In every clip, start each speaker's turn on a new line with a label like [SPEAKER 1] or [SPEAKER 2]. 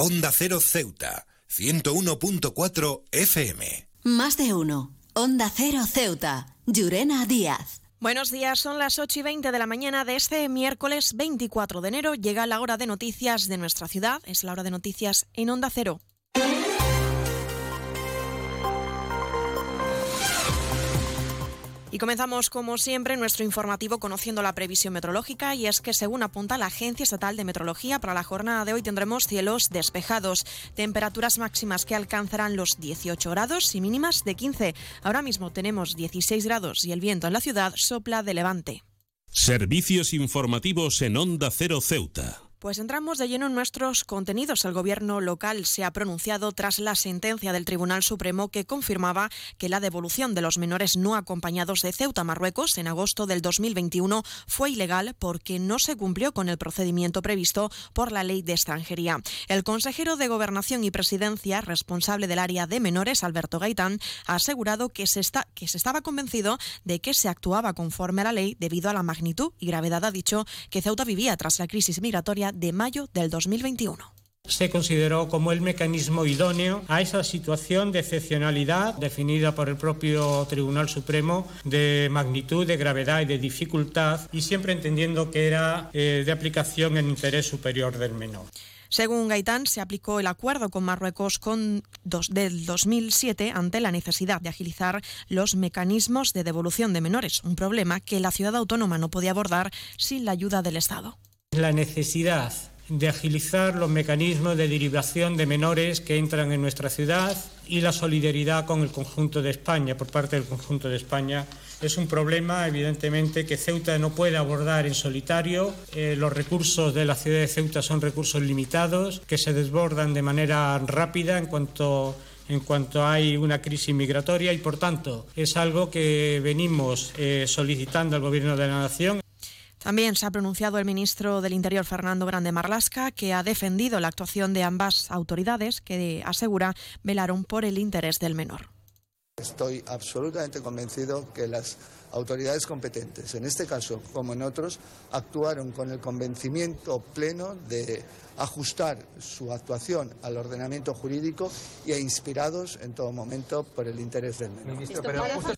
[SPEAKER 1] Onda Cero Ceuta, 101.4 FM.
[SPEAKER 2] Más de uno. Onda Cero Ceuta, Llurena Díaz.
[SPEAKER 3] Buenos días, son las 8 y 20 de la mañana de este miércoles 24 de enero. Llega la hora de noticias de nuestra ciudad, es la hora de noticias en Onda Cero. Y comenzamos, como siempre, nuestro informativo conociendo la previsión meteorológica y es que, según apunta la Agencia Estatal de Meteorología, para la jornada de hoy tendremos cielos despejados, temperaturas máximas que alcanzarán los 18 grados y mínimas de 15. Ahora mismo tenemos 16 grados y el viento en la ciudad sopla de levante.
[SPEAKER 1] Servicios informativos en Onda Cero Ceuta.
[SPEAKER 3] Pues entramos de lleno en nuestros contenidos. El gobierno local se ha pronunciado tras la sentencia del Tribunal Supremo que confirmaba que la devolución de los menores no acompañados de Ceuta, Marruecos, en agosto del 2021 fue ilegal porque no se cumplió con el procedimiento previsto por la ley de extranjería. El consejero de Gobernación y Presidencia, responsable del área de menores, Alberto Gaitán, ha asegurado que se, está, que se estaba convencido de que se actuaba conforme a la ley debido a la magnitud y gravedad, ha dicho, que Ceuta vivía tras la crisis migratoria de mayo del 2021
[SPEAKER 4] se consideró como el mecanismo idóneo a esa situación de excepcionalidad definida por el propio Tribunal Supremo de magnitud, de gravedad y de dificultad y siempre entendiendo que era eh, de aplicación en interés superior del menor.
[SPEAKER 3] Según Gaitán, se aplicó el acuerdo con Marruecos con dos, del 2007 ante la necesidad de agilizar los mecanismos de devolución de menores, un problema que la ciudad autónoma no podía abordar sin la ayuda del Estado
[SPEAKER 4] la necesidad de agilizar los mecanismos de derivación de menores que entran en nuestra ciudad y la solidaridad con el conjunto de España, por parte del conjunto de España. Es un problema, evidentemente, que Ceuta no puede abordar en solitario. Eh, los recursos de la ciudad de Ceuta son recursos limitados, que se desbordan de manera rápida en cuanto en cuanto hay una crisis migratoria y, por tanto, es algo que venimos eh, solicitando al Gobierno de la Nación.
[SPEAKER 3] También se ha pronunciado el ministro del Interior, Fernando Grande Marlasca, que ha defendido la actuación de ambas autoridades, que asegura velaron por el interés del menor.
[SPEAKER 5] Estoy absolutamente convencido que las autoridades competentes, en este caso como en otros, actuaron con el convencimiento pleno de ajustar su actuación al ordenamiento jurídico e inspirados en todo momento por el interés del menor.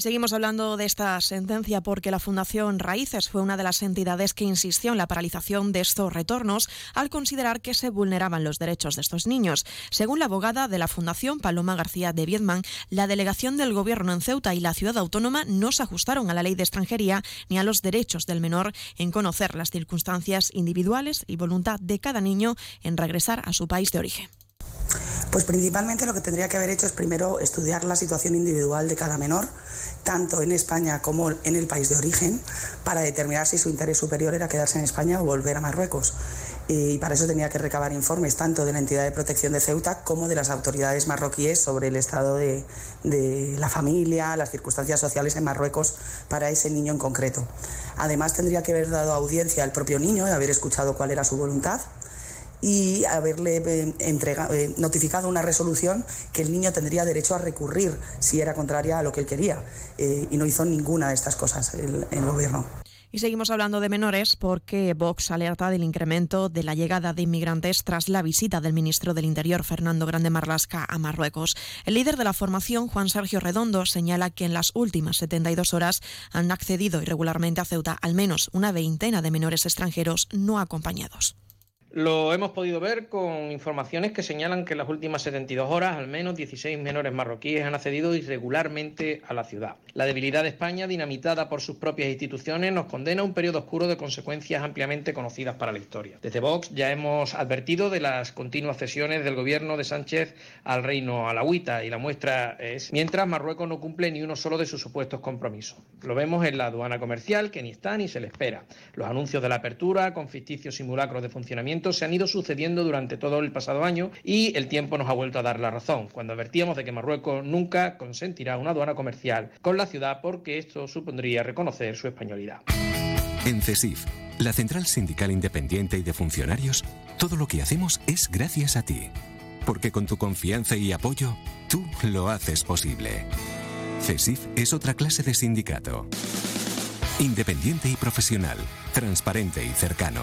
[SPEAKER 3] Seguimos hablando de esta sentencia porque la Fundación Raíces fue una de las entidades que insistió en la paralización de estos retornos al considerar que se vulneraban los derechos de estos niños. Según la abogada de la Fundación, Paloma García de Viedman, la delegación del Gobierno en Ceuta y la ciudad autónoma no se ajustaron a la ley de extranjería ni a los derechos del menor en conocer las circunstancias individuales y voluntad de cada niño en regresar a su país de origen.
[SPEAKER 6] Pues principalmente lo que tendría que haber hecho es primero estudiar la situación individual de cada menor, tanto en España como en el país de origen, para determinar si su interés superior era quedarse en España o volver a Marruecos. Y para eso tenía que recabar informes tanto de la entidad de protección de Ceuta como de las autoridades marroquíes sobre el estado de, la familia, las circunstancias sociales en Marruecos para ese niño en concreto. Además tendría que haber dado audiencia al propio niño y haber escuchado cuál era su voluntad y haberle eh, eh, notificado una resolución que el niño tendría derecho a recurrir si era contraria a lo que él quería. Eh, y no hizo ninguna de estas cosas el, el gobierno.
[SPEAKER 3] Y seguimos hablando de menores porque Vox alerta del incremento de la llegada de inmigrantes tras la visita del ministro del Interior, Fernando Grande Marlasca, a Marruecos. El líder de la formación, Juan Sergio Redondo, señala que en las últimas 72 horas han accedido irregularmente a Ceuta al menos una veintena de menores extranjeros no acompañados.
[SPEAKER 7] Lo hemos podido ver con informaciones que señalan que en las últimas 72 horas al menos 16 menores marroquíes han accedido irregularmente a la ciudad. La debilidad de España, dinamitada por sus propias instituciones, nos condena a un periodo oscuro de consecuencias ampliamente conocidas para la historia. Desde Vox ya hemos advertido de las continuas cesiones del gobierno de Sánchez al reino alawita y la muestra es mientras Marruecos no cumple ni uno solo de sus supuestos compromisos. Lo vemos en la aduana comercial que ni está ni se le espera. Los anuncios de la apertura con ficticios simulacros de funcionamiento se han ido sucediendo durante todo el pasado año y el tiempo nos ha vuelto a dar la razón, cuando advertíamos de que Marruecos nunca consentirá una aduana comercial con la ciudad porque esto supondría reconocer su españolidad.
[SPEAKER 1] En CESIF, la Central Sindical Independiente y de Funcionarios, todo lo que hacemos es gracias a ti.
[SPEAKER 8] porque con tu confianza y apoyo, tú lo haces posible. CESIF es otra clase de sindicato. Independiente y profesional, transparente y cercano.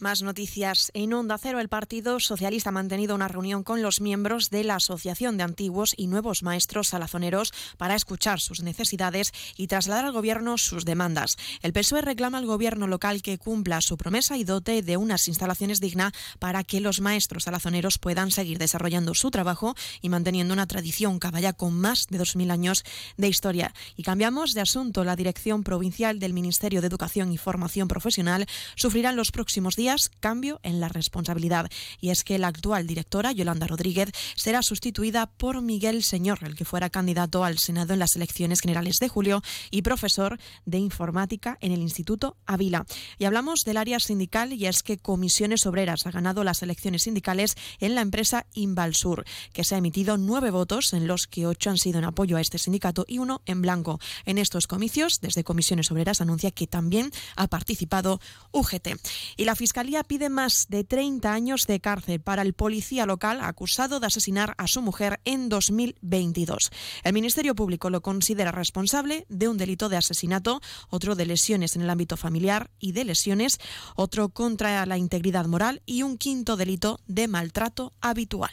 [SPEAKER 3] Más noticias. En Onda Cero, el Partido Socialista ha mantenido una reunión con los miembros de la Asociación de Antiguos y Nuevos Maestros Salazoneros para escuchar sus necesidades y trasladar al Gobierno sus demandas. El PSOE reclama al Gobierno local que cumpla su promesa y dote de unas instalaciones dignas para que los maestros salazoneros puedan seguir desarrollando su trabajo y manteniendo una tradición caballa con más de 2.000 años de historia. Y cambiamos de asunto. La Dirección Provincial del Ministerio de Educación y Formación Profesional sufrirá en los próximos días cambio en la responsabilidad. Y es que la actual directora, Yolanda Rodríguez, será sustituida por Miguel Señor, el que fuera candidato al Senado en las elecciones generales de julio y profesor de informática en el Instituto Avila. Y hablamos del área sindical y es que Comisiones Obreras ha ganado las elecciones sindicales en la empresa Invalsur, que se ha emitido nueve votos, en los que ocho han sido en apoyo a este sindicato y uno en blanco. En estos comicios, desde Comisiones Obreras anuncia que también ha participado UGT. Y la fiscal Fiscalía pide más de 30 años de cárcel para el policía local acusado de asesinar a su mujer en 2022. El Ministerio Público lo considera responsable de un delito de asesinato, otro de lesiones en el ámbito familiar y de lesiones, otro contra la integridad moral y un quinto delito de maltrato habitual.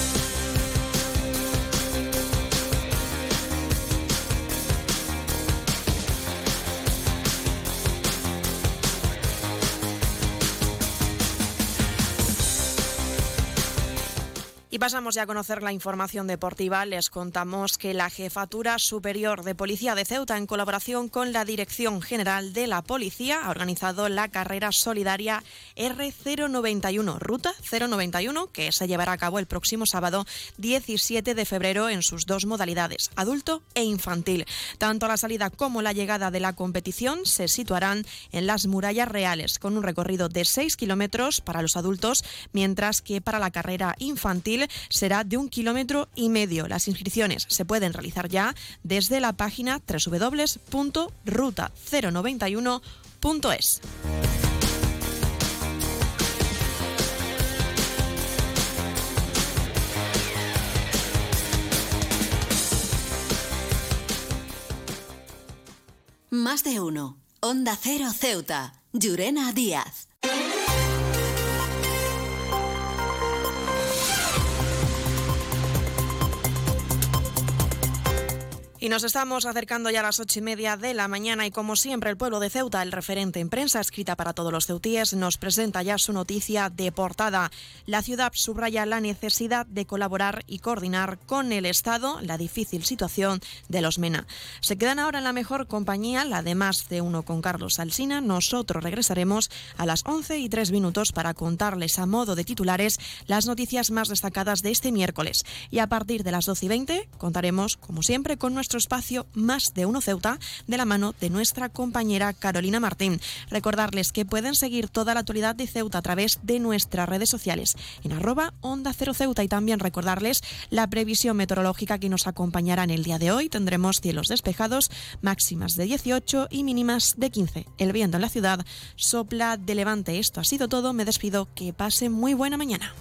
[SPEAKER 3] pasamos ya a conocer la información deportiva. Les contamos que la Jefatura Superior de Policía de Ceuta, en colaboración con la Dirección General de la Policía, ha organizado la carrera solidaria R091, Ruta 091, que se llevará a cabo el próximo sábado 17 de febrero en sus dos modalidades, adulto e infantil. Tanto la salida como la llegada de la competición se situarán en las murallas reales, con un recorrido de 6 kilómetros para los adultos, mientras que para la carrera infantil será de un kilómetro y medio. Las inscripciones se pueden realizar ya desde la página www.ruta091.es.
[SPEAKER 2] Más de uno. Onda Cero Ceuta. Llurena Díaz.
[SPEAKER 3] Y nos estamos acercando ya a las ocho y media de la mañana y como siempre el pueblo de Ceuta, el referente en prensa escrita para todos los ceutíes, nos presenta ya su noticia de portada. La ciudad subraya la necesidad de colaborar y coordinar con el Estado la difícil situación de los MENA. Se quedan ahora en la mejor compañía, la de más de uno con Carlos Alsina. Nosotros regresaremos a las once y tres minutos para contarles a modo de titulares las noticias más destacadas de este miércoles. Y a partir de las doce y veinte contaremos, como siempre, con nuestro espacio Más de Uno Ceuta de la mano de nuestra compañera Carolina Martín. Recordarles que pueden seguir toda la actualidad de Ceuta a través de nuestras redes sociales en arroba Onda Cero Ceuta y también recordarles la previsión meteorológica que nos acompañará en el día de hoy. Tendremos cielos despejados, máximas de 18 y mínimas de 15. El viento en la ciudad sopla de levante. Esto ha sido todo. Me despido. Que pase muy buena mañana.